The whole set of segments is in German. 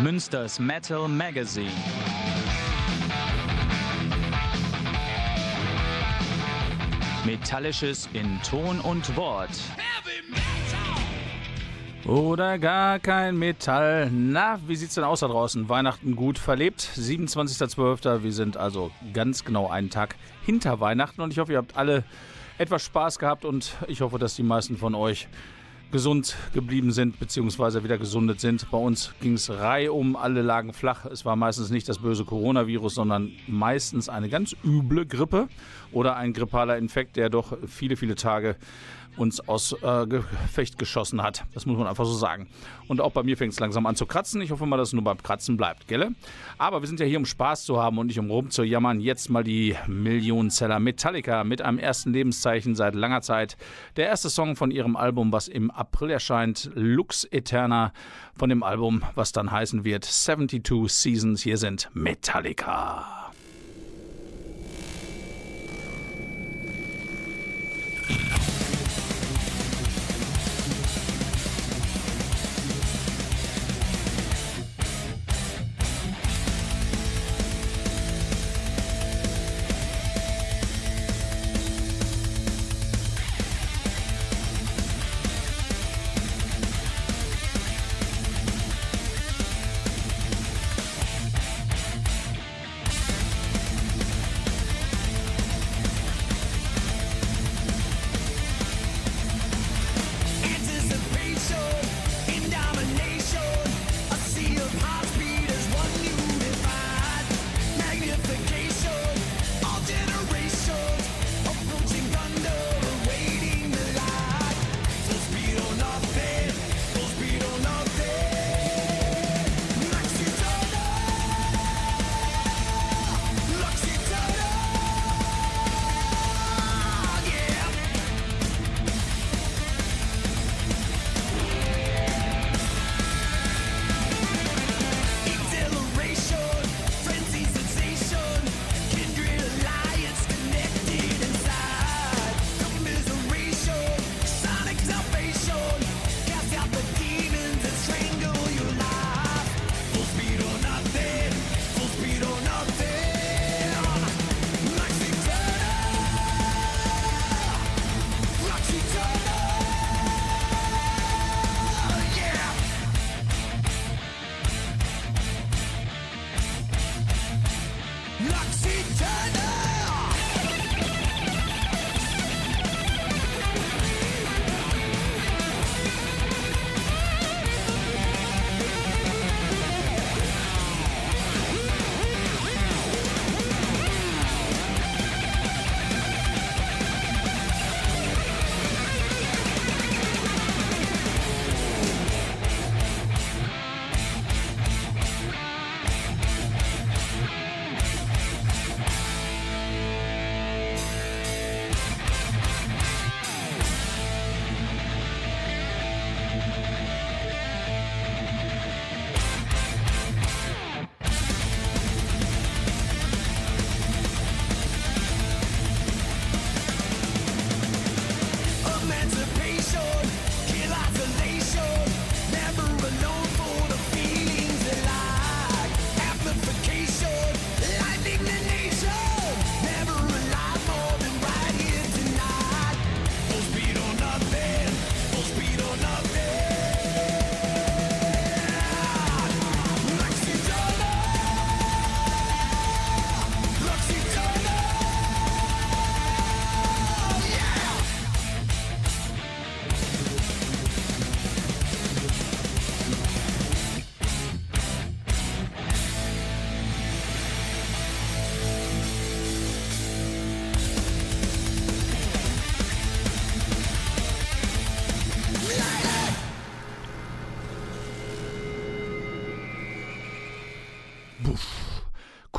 Münsters Metal Magazine. Metallisches in Ton und Wort. Oder gar kein Metall. Na, wie sieht's denn aus da draußen? Weihnachten gut verlebt. 27.12. Wir sind also ganz genau einen Tag hinter Weihnachten und ich hoffe, ihr habt alle etwas Spaß gehabt und ich hoffe, dass die meisten von euch gesund geblieben sind bzw. wieder gesundet sind. Bei uns ging es reihum, alle lagen flach. Es war meistens nicht das böse Coronavirus, sondern meistens eine ganz üble Grippe oder ein grippaler Infekt, der doch viele, viele Tage uns aus äh, Gefecht geschossen hat. Das muss man einfach so sagen. Und auch bei mir fängt es langsam an zu kratzen. Ich hoffe mal, dass es nur beim Kratzen bleibt, gell? Aber wir sind ja hier, um Spaß zu haben und nicht um rumzujammern. Jetzt mal die Millionenseller Metallica mit einem ersten Lebenszeichen seit langer Zeit. Der erste Song von ihrem Album, was im April erscheint, Lux Eterna, von dem Album, was dann heißen wird 72 Seasons. Hier sind Metallica.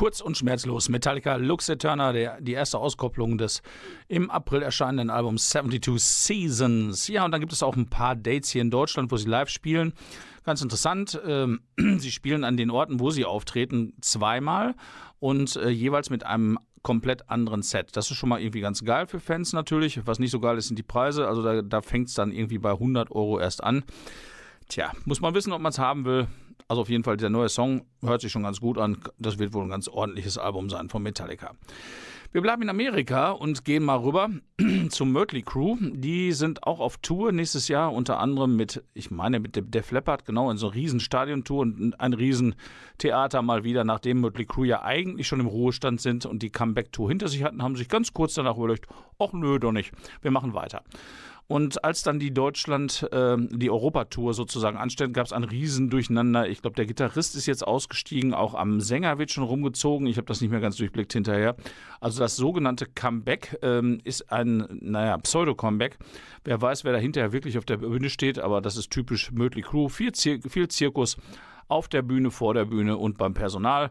Kurz und schmerzlos. Metallica Lux Eterna, der, die erste Auskopplung des im April erscheinenden Albums 72 Seasons. Ja, und dann gibt es auch ein paar Dates hier in Deutschland, wo sie live spielen. Ganz interessant. Ähm, sie spielen an den Orten, wo sie auftreten, zweimal und äh, jeweils mit einem komplett anderen Set. Das ist schon mal irgendwie ganz geil für Fans natürlich. Was nicht so geil ist, sind die Preise. Also da, da fängt es dann irgendwie bei 100 Euro erst an. Tja, muss man wissen, ob man es haben will. Also auf jeden Fall, der neue Song hört sich schon ganz gut an. Das wird wohl ein ganz ordentliches Album sein von Metallica. Wir bleiben in Amerika und gehen mal rüber zum Mötley Crew. Die sind auch auf Tour nächstes Jahr, unter anderem mit, ich meine, mit dem Def Leppard, genau, in so einer riesen Stadiontour und ein riesen Theater mal wieder, nachdem Mötley Crew ja eigentlich schon im Ruhestand sind und die Comeback-Tour hinter sich hatten, haben sich ganz kurz danach überlegt, ach nö, doch nicht, wir machen weiter. Und als dann die Deutschland, äh, die Europatour sozusagen anstellt, gab es ein Riesendurcheinander. Ich glaube, der Gitarrist ist jetzt ausgestiegen, auch am Sänger wird schon rumgezogen. Ich habe das nicht mehr ganz durchblickt hinterher. Also das sogenannte Comeback ähm, ist ein, naja, Pseudo-Comeback. Wer weiß, wer da hinterher wirklich auf der Bühne steht, aber das ist typisch Mötley Crew. Viel, Zir viel Zirkus auf der Bühne, vor der Bühne und beim Personal.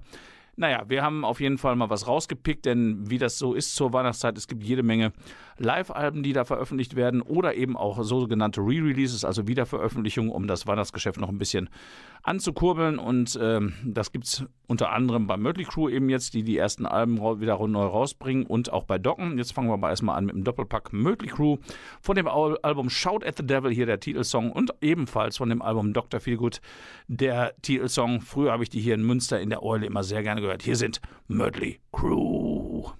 Naja, wir haben auf jeden Fall mal was rausgepickt, denn wie das so ist zur Weihnachtszeit, es gibt jede Menge Live-Alben, die da veröffentlicht werden oder eben auch sogenannte Re-Releases, also Wiederveröffentlichungen, um das Weihnachtsgeschäft noch ein bisschen anzukurbeln. Und ähm, das gibt es unter anderem bei Mötley Crew eben jetzt, die die ersten Alben wieder neu rausbringen und auch bei Docken. Jetzt fangen wir mal erstmal an mit dem Doppelpack Mötley Crew von dem Album Shout at the Devil, hier der Titelsong und ebenfalls von dem Album Dr. Feelgood, der Titelsong. Früher habe ich die hier in Münster in der Eule immer sehr gerne gehört. Hier sind Mötley Crew.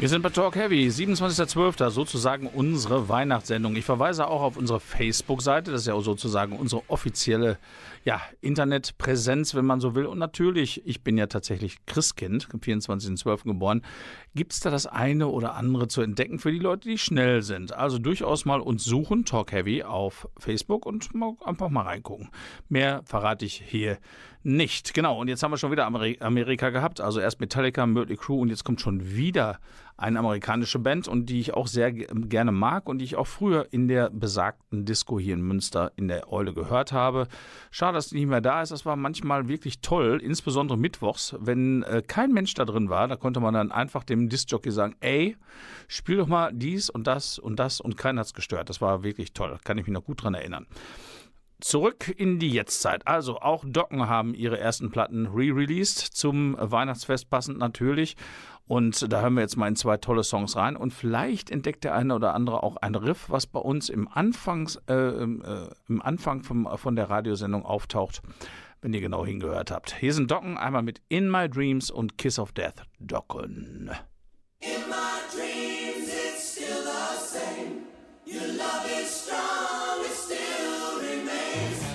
Wir sind bei Talk Heavy, 27.12., sozusagen unsere Weihnachtssendung. Ich verweise auch auf unsere Facebook-Seite, das ist ja sozusagen unsere offizielle ja, Internetpräsenz, wenn man so will. Und natürlich, ich bin ja tatsächlich Christkind, am 24.12. geboren, gibt es da das eine oder andere zu entdecken für die Leute, die schnell sind. Also durchaus mal uns suchen, Talk Heavy, auf Facebook und mal, einfach mal reingucken. Mehr verrate ich hier nicht. Genau, und jetzt haben wir schon wieder Amerika gehabt. Also erst Metallica, Mötley Crew und jetzt kommt schon wieder eine amerikanische Band und die ich auch sehr gerne mag und die ich auch früher in der besagten Disco hier in Münster in der Eule gehört habe. Schade, dass die nicht mehr da ist. Das war manchmal wirklich toll, insbesondere mittwochs, wenn äh, kein Mensch da drin war. Da konnte man dann einfach dem Discjockey sagen, ey, spiel doch mal dies und das und das und keiner hat es gestört. Das war wirklich toll. Kann ich mich noch gut dran erinnern. Zurück in die Jetztzeit. Also auch Docken haben ihre ersten Platten re-released, zum Weihnachtsfest passend natürlich. Und da hören wir jetzt mal in zwei tolle Songs rein. Und vielleicht entdeckt der eine oder andere auch ein Riff, was bei uns im, Anfangs, äh, äh, im Anfang vom, von der Radiosendung auftaucht, wenn ihr genau hingehört habt. Hier sind Docken einmal mit In My Dreams und Kiss of Death. Docken. In my dreams is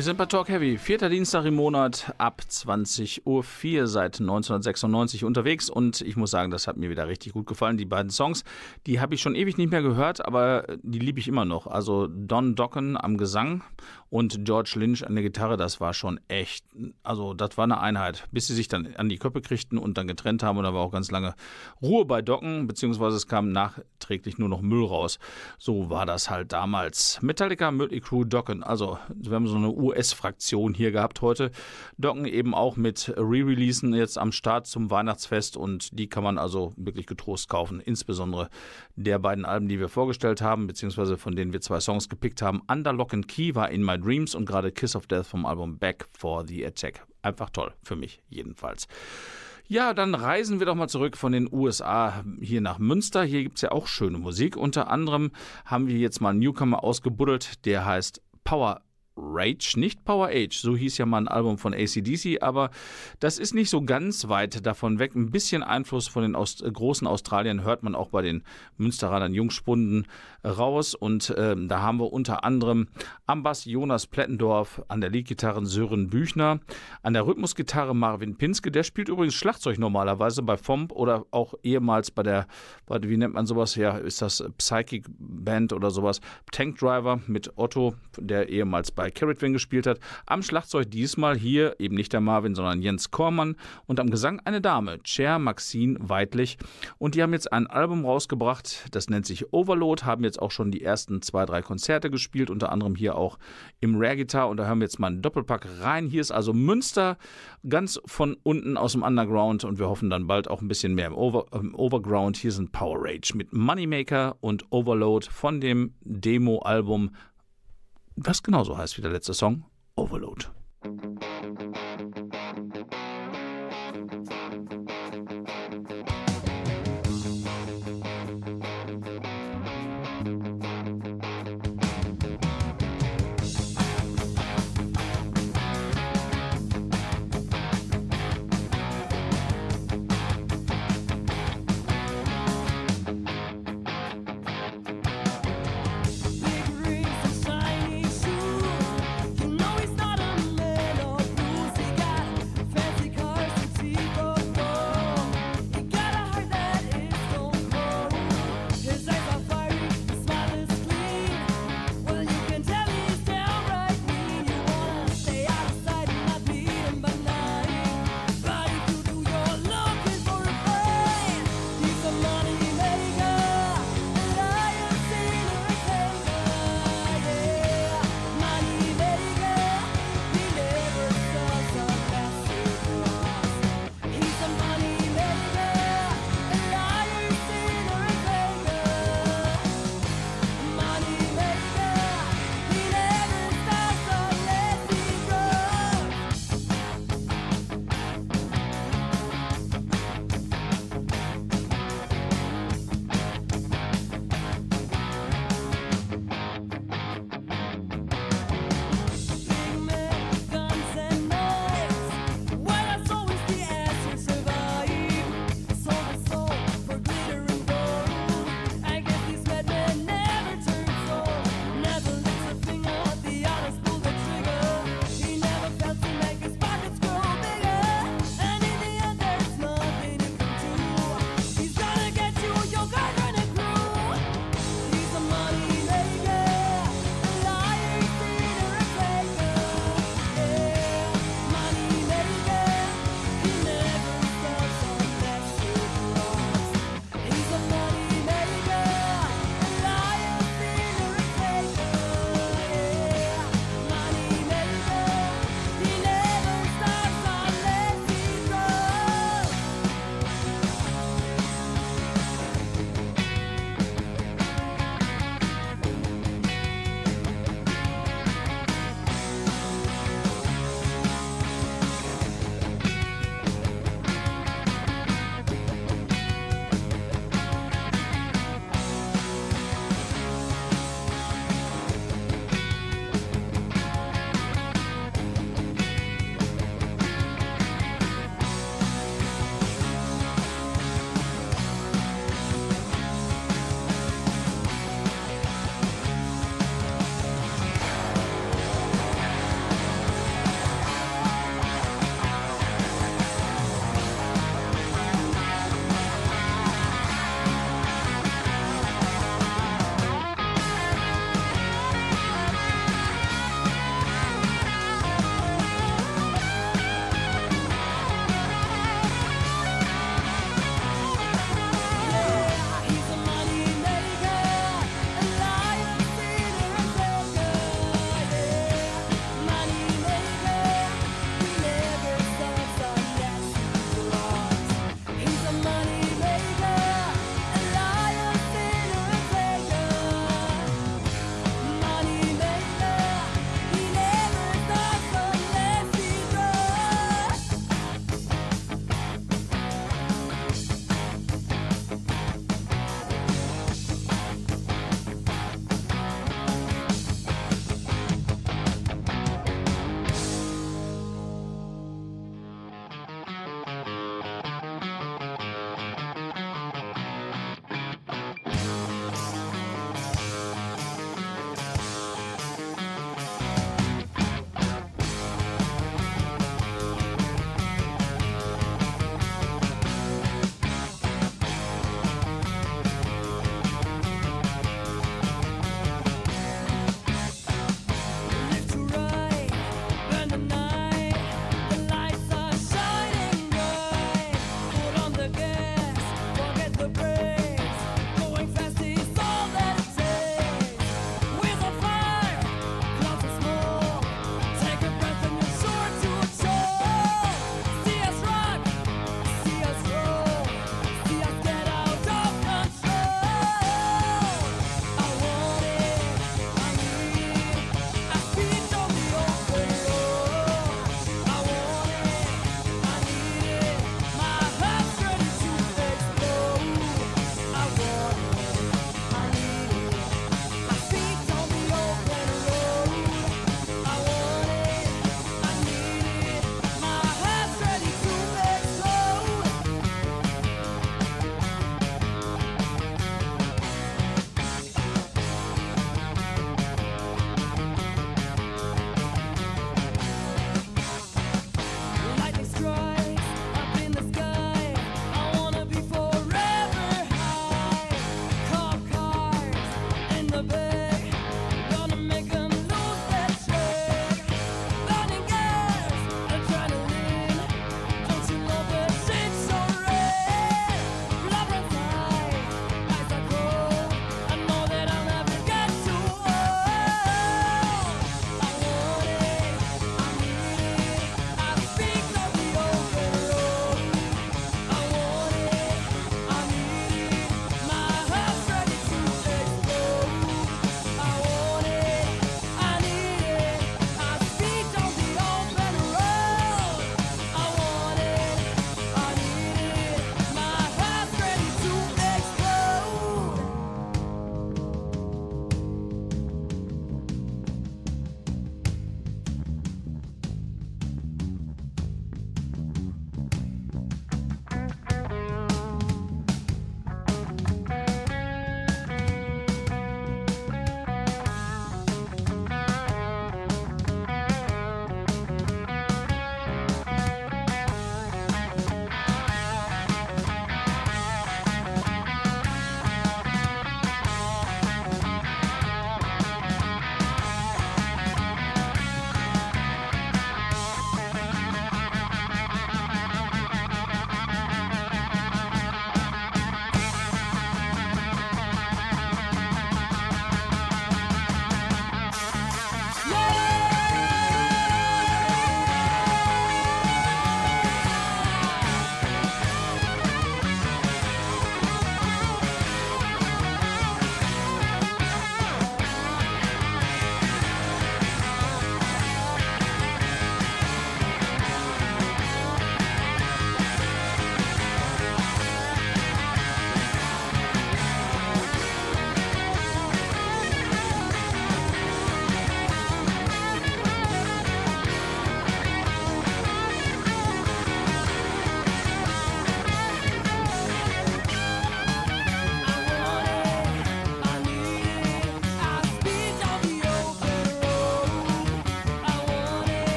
Wir sind bei Talk Heavy, vierter Dienstag im Monat ab 20.04 Uhr seit 1996 unterwegs und ich muss sagen, das hat mir wieder richtig gut gefallen. Die beiden Songs, die habe ich schon ewig nicht mehr gehört, aber die liebe ich immer noch. Also Don Docken am Gesang und George Lynch an der Gitarre, das war schon echt, also das war eine Einheit, bis sie sich dann an die Köppe kriegten und dann getrennt haben und da war auch ganz lange Ruhe bei Docken, beziehungsweise es kam nachträglich nur noch Müll raus. So war das halt damals. Metallica, Mötley Crew, Docken, also wir haben so eine US-Fraktion hier gehabt heute. Docken eben auch mit Re-Releasen jetzt am Start zum Weihnachtsfest und die kann man also wirklich getrost kaufen. Insbesondere der beiden Alben, die wir vorgestellt haben, beziehungsweise von denen wir zwei Songs gepickt haben. Under Lock and Key war In My Dreams und gerade Kiss of Death vom Album Back for the Attack. Einfach toll, für mich jedenfalls. Ja, dann reisen wir doch mal zurück von den USA hier nach Münster. Hier gibt es ja auch schöne Musik. Unter anderem haben wir jetzt mal einen Newcomer ausgebuddelt, der heißt Power Rage, nicht Power Age, so hieß ja mal ein Album von ACDC, aber das ist nicht so ganz weit davon weg. Ein bisschen Einfluss von den Aust großen Australiern hört man auch bei den Münsteranern Jungspunden raus und äh, da haben wir unter anderem am Bass Jonas Plettendorf, an der Leadgitarre Sören Büchner, an der Rhythmusgitarre Marvin Pinske, der spielt übrigens Schlagzeug normalerweise bei FOMP oder auch ehemals bei der, wie nennt man sowas, ja, ist das Psychic Band oder sowas, Tank Driver mit Otto, der ehemals bei Carrotwin gespielt hat. Am Schlagzeug diesmal hier eben nicht der Marvin, sondern Jens Kormann und am Gesang eine Dame, Cher Maxine Weidlich. Und die haben jetzt ein Album rausgebracht, das nennt sich Overload, haben jetzt auch schon die ersten zwei, drei Konzerte gespielt, unter anderem hier auch im Rare Guitar. Und da hören wir jetzt mal einen Doppelpack rein. Hier ist also Münster ganz von unten aus dem Underground und wir hoffen dann bald auch ein bisschen mehr im, Over, im Overground. Hier sind Power Rage mit Moneymaker und Overload von dem Demo-Album was genauso heißt wie der letzte Song, Overload.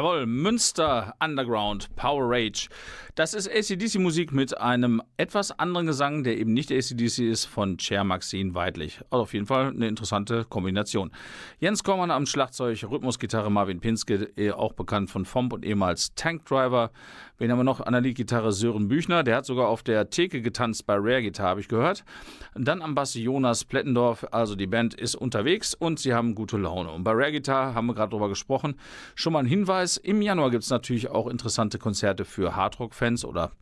Jawohl, Münster Underground Power Rage. Das ist ACDC-Musik mit einem etwas anderen Gesang, der eben nicht ACDC ist, von Chair Maxine Weidlich. Also auf jeden Fall eine interessante Kombination. Jens Kormann am Schlagzeug, Rhythmusgitarre Marvin Pinske, eh auch bekannt von FOMP und ehemals Tankdriver. Wen haben wir noch? An der Sören Büchner, der hat sogar auf der Theke getanzt bei Rare Guitar, habe ich gehört. Dann am Bass Jonas Plettendorf, also die Band ist unterwegs und sie haben gute Laune. Und bei Rare Guitar haben wir gerade drüber gesprochen. Schon mal ein Hinweis, im Januar gibt es natürlich auch interessante Konzerte für Hardrock-Fans oder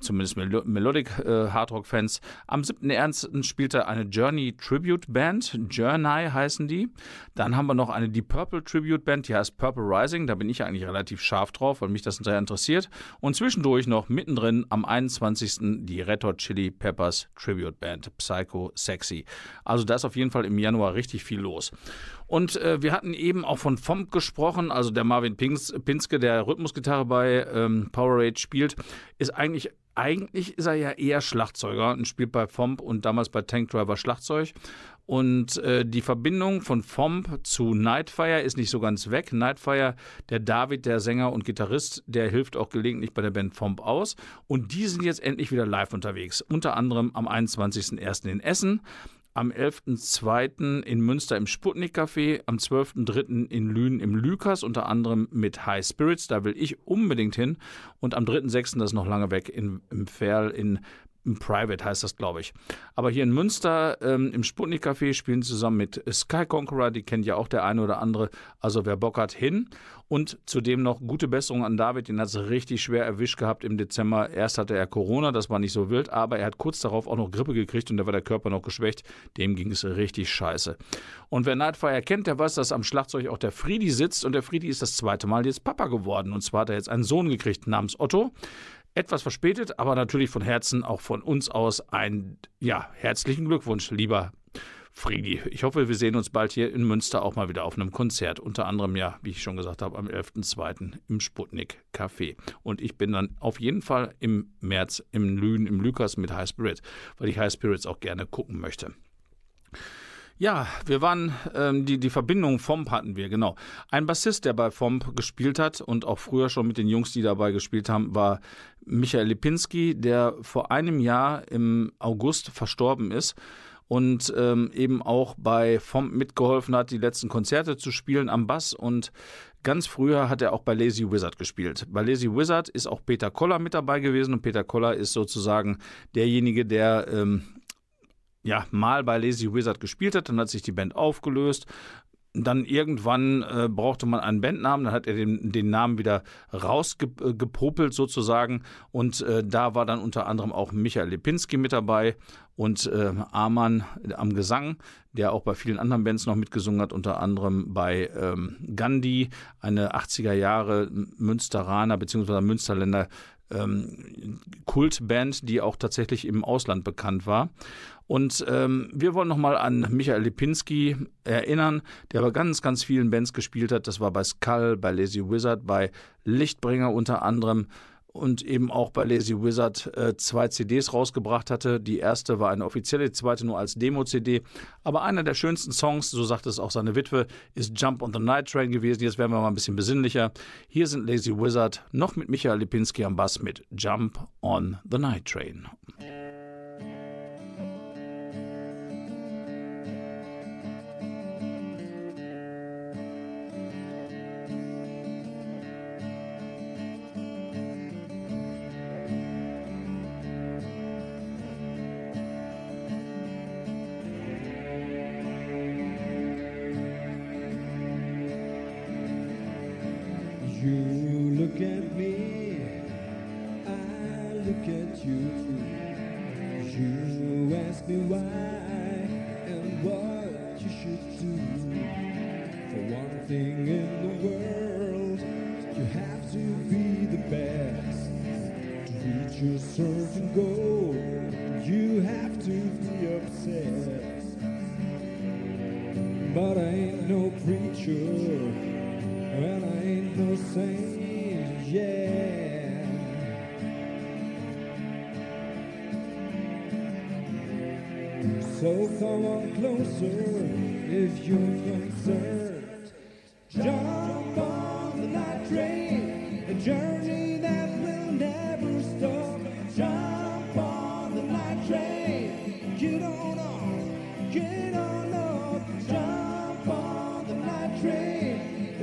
zumindest Mel Melodic äh, Hardrock-Fans. Am 7.1. spielt er eine Journey Tribute Band, Journey heißen die. Dann haben wir noch eine Deep Purple Tribute Band, die heißt Purple Rising. Da bin ich eigentlich relativ scharf drauf, weil mich das sehr interessiert. Und zwischendurch noch mittendrin am 21. die Red Hot Chili Peppers Tribute Band, Psycho Sexy. Also da ist auf jeden Fall im Januar richtig viel los. Und äh, wir hatten eben auch von FOMP gesprochen, also der Marvin Pins, Pinske, der Rhythmusgitarre bei ähm, Power Rage spielt, ist eigentlich eigentlich ist er ja eher Schlagzeuger und spielt bei FOMP und damals bei Tank Driver Schlagzeug. Und äh, die Verbindung von FOMP zu Nightfire ist nicht so ganz weg. Nightfire, der David, der Sänger und Gitarrist, der hilft auch gelegentlich bei der Band FOMP aus. Und die sind jetzt endlich wieder live unterwegs. Unter anderem am 21.01. in Essen am 11.02. in Münster im Sputnik Café, am 12.03. in Lünen im Lükas, unter anderem mit High Spirits, da will ich unbedingt hin. Und am 3.06., das ist noch lange weg, in, im Ferl in Private heißt das, glaube ich. Aber hier in Münster ähm, im Sputnik Café spielen sie zusammen mit Sky Conqueror, die kennt ja auch der eine oder andere. Also wer Bock hat, hin. Und zudem noch gute Besserung an David, den hat es richtig schwer erwischt gehabt im Dezember. Erst hatte er Corona, das war nicht so wild, aber er hat kurz darauf auch noch Grippe gekriegt und da war der Körper noch geschwächt. Dem ging es richtig scheiße. Und wer Nightfire kennt, der weiß, dass am Schlagzeug auch der Friedi sitzt und der Friedi ist das zweite Mal jetzt Papa geworden. Und zwar hat er jetzt einen Sohn gekriegt namens Otto. Etwas verspätet, aber natürlich von Herzen auch von uns aus ein ja, herzlichen Glückwunsch, lieber Friedi. Ich hoffe, wir sehen uns bald hier in Münster auch mal wieder auf einem Konzert. Unter anderem ja, wie ich schon gesagt habe, am 11.02. im Sputnik Café. Und ich bin dann auf jeden Fall im März im Lünen, im Lukas mit High Spirit, weil ich High Spirits auch gerne gucken möchte. Ja, wir waren, ähm, die, die Verbindung FOMP hatten wir, genau. Ein Bassist, der bei FOMP gespielt hat und auch früher schon mit den Jungs, die dabei gespielt haben, war Michael Lipinski, der vor einem Jahr im August verstorben ist und ähm, eben auch bei FOMP mitgeholfen hat, die letzten Konzerte zu spielen am Bass und Ganz früher hat er auch bei Lazy Wizard gespielt. Bei Lazy Wizard ist auch Peter Koller mit dabei gewesen und Peter Koller ist sozusagen derjenige, der ähm, ja, mal bei Lazy Wizard gespielt hat, dann hat sich die Band aufgelöst. Dann irgendwann äh, brauchte man einen Bandnamen, dann hat er den, den Namen wieder rausgepopelt sozusagen. Und äh, da war dann unter anderem auch Michael Lipinski mit dabei und äh, Arman am Gesang, der auch bei vielen anderen Bands noch mitgesungen hat, unter anderem bei ähm, Gandhi, eine 80er Jahre Münsteraner bzw. Münsterländer ähm, Kultband, die auch tatsächlich im Ausland bekannt war. Und ähm, wir wollen nochmal an Michael Lipinski erinnern, der bei ganz, ganz vielen Bands gespielt hat. Das war bei Skull, bei Lazy Wizard, bei Lichtbringer unter anderem und eben auch bei Lazy Wizard äh, zwei CDs rausgebracht hatte. Die erste war eine offizielle, die zweite nur als Demo-CD. Aber einer der schönsten Songs, so sagt es auch seine Witwe, ist Jump on the Night Train gewesen. Jetzt werden wir mal ein bisschen besinnlicher. Hier sind Lazy Wizard noch mit Michael Lipinski am Bass mit Jump on the Night Train.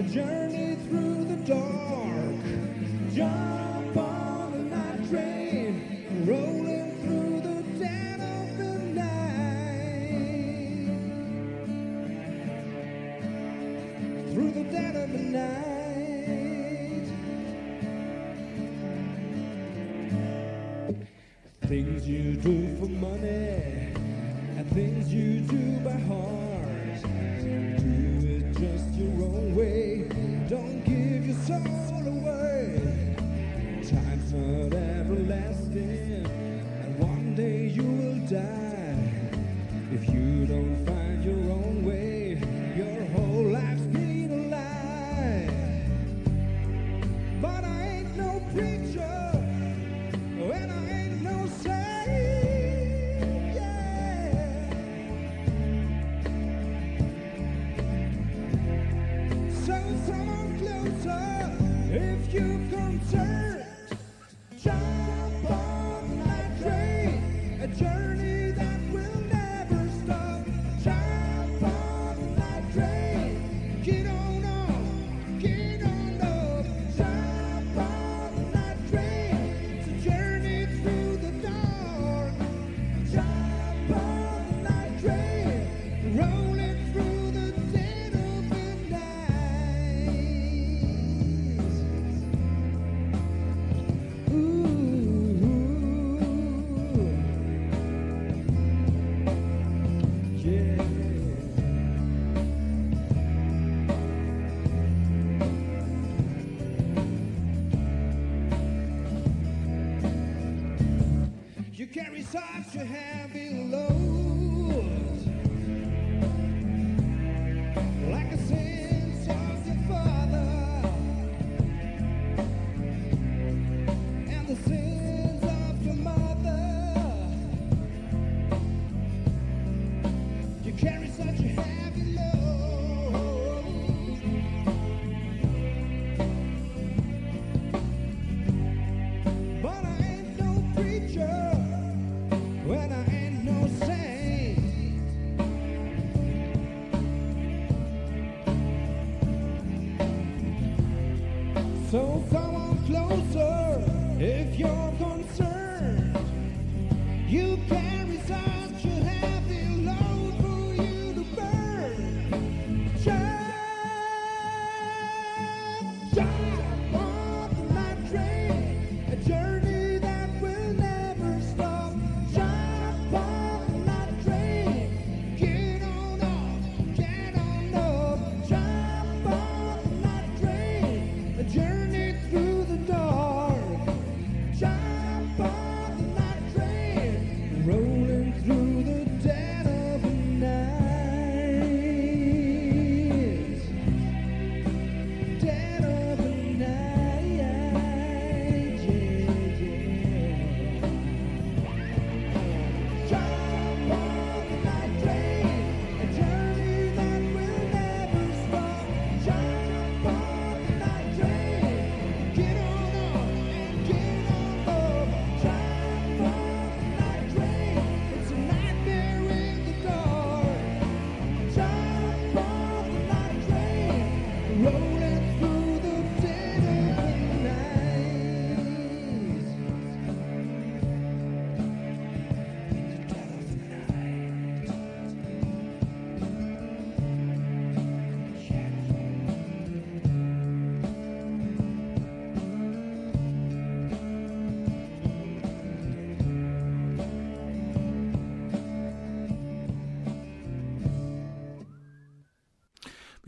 journey Carry up to heavy load.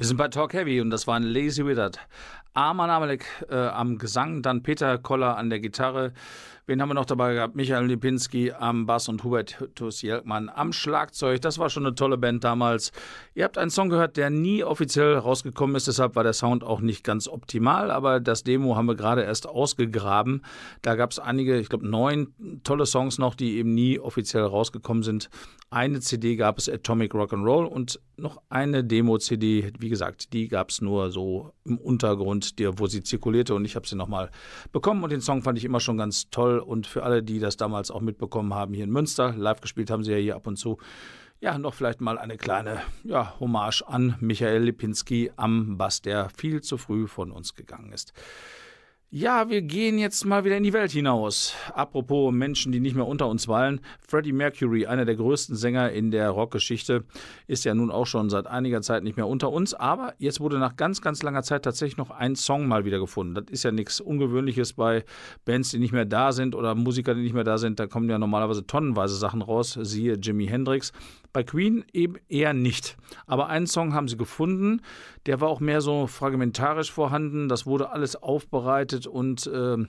Wir sind bei Talk Heavy und das war ein Lazy Wizard. Arman Amalek äh, am Gesang, dann Peter Koller an der Gitarre, Wen haben wir noch dabei gehabt? Michael Lipinski am Bass und Hubert Tussielkmann am Schlagzeug. Das war schon eine tolle Band damals. Ihr habt einen Song gehört, der nie offiziell rausgekommen ist, deshalb war der Sound auch nicht ganz optimal, aber das Demo haben wir gerade erst ausgegraben. Da gab es einige, ich glaube neun tolle Songs noch, die eben nie offiziell rausgekommen sind. Eine CD gab es, Atomic Rock and Roll, und noch eine Demo-CD, wie gesagt, die gab es nur so im Untergrund, wo sie zirkulierte und ich habe sie nochmal bekommen und den Song fand ich immer schon ganz toll und für alle, die das damals auch mitbekommen haben hier in Münster, live gespielt haben sie ja hier ab und zu, ja, noch vielleicht mal eine kleine ja, Hommage an Michael Lipinski am Bass, der viel zu früh von uns gegangen ist. Ja, wir gehen jetzt mal wieder in die Welt hinaus. Apropos Menschen, die nicht mehr unter uns weilen. Freddie Mercury, einer der größten Sänger in der Rockgeschichte, ist ja nun auch schon seit einiger Zeit nicht mehr unter uns. Aber jetzt wurde nach ganz, ganz langer Zeit tatsächlich noch ein Song mal wieder gefunden. Das ist ja nichts Ungewöhnliches bei Bands, die nicht mehr da sind oder Musiker, die nicht mehr da sind. Da kommen ja normalerweise tonnenweise Sachen raus. Siehe Jimi Hendrix. Bei Queen eben eher nicht. Aber einen Song haben sie gefunden, der war auch mehr so fragmentarisch vorhanden. Das wurde alles aufbereitet und äh,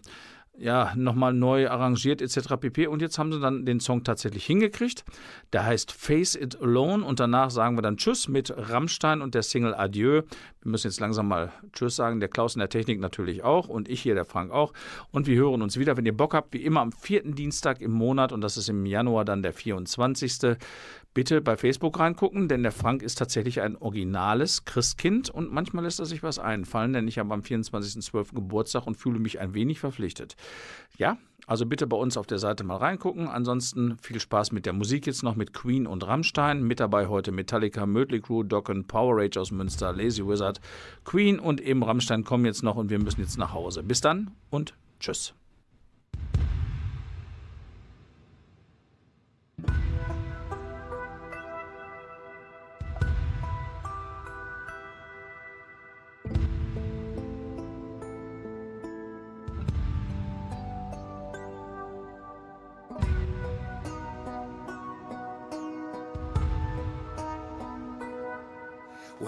ja, nochmal neu arrangiert etc. pp. Und jetzt haben sie dann den Song tatsächlich hingekriegt. Der heißt Face It Alone und danach sagen wir dann Tschüss mit Rammstein und der Single Adieu. Wir müssen jetzt langsam mal Tschüss sagen. Der Klaus in der Technik natürlich auch und ich hier, der Frank auch. Und wir hören uns wieder, wenn ihr Bock habt, wie immer am vierten Dienstag im Monat und das ist im Januar dann der 24 bitte bei Facebook reingucken, denn der Frank ist tatsächlich ein originales Christkind und manchmal lässt er sich was einfallen, denn ich habe am 24.12. Geburtstag und fühle mich ein wenig verpflichtet. Ja, also bitte bei uns auf der Seite mal reingucken. Ansonsten viel Spaß mit der Musik jetzt noch mit Queen und Rammstein. Mit dabei heute Metallica, Mötley Crüe, Dokken, Power Rage aus Münster, Lazy Wizard, Queen und eben Rammstein kommen jetzt noch und wir müssen jetzt nach Hause. Bis dann und tschüss.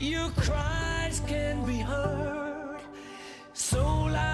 your cries can be heard. So loud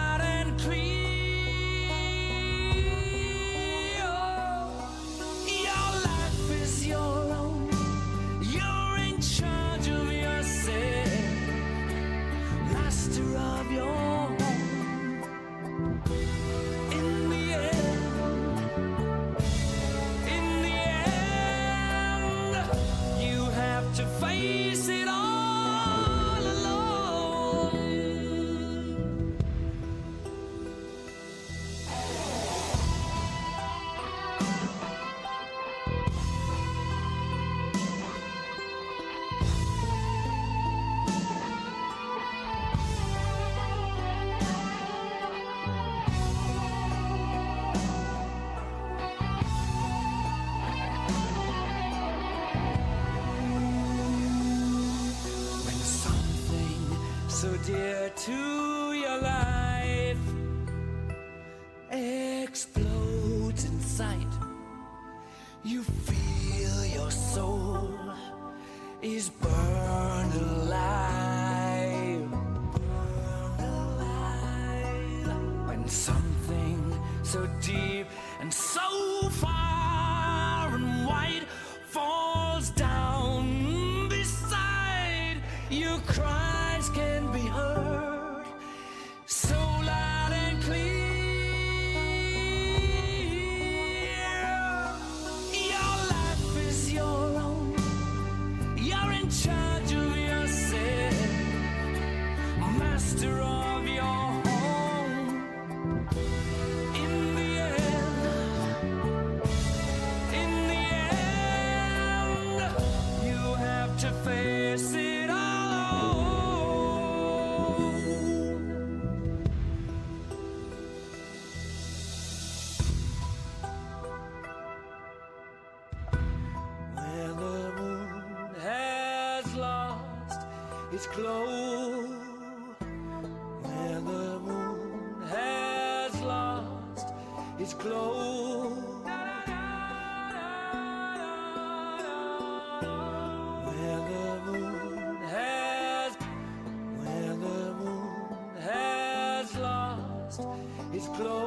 is.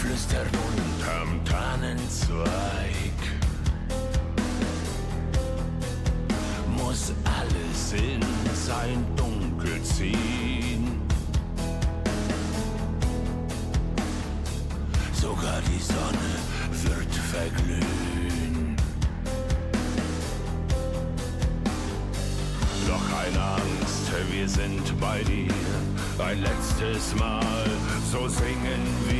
flüstern unterm Tannenzweig. Muss alles in sein Dunkel ziehen. Sogar die Sonne wird verglühen. Doch keine Angst, wir sind bei dir. Ein letztes Mal, so singen wir.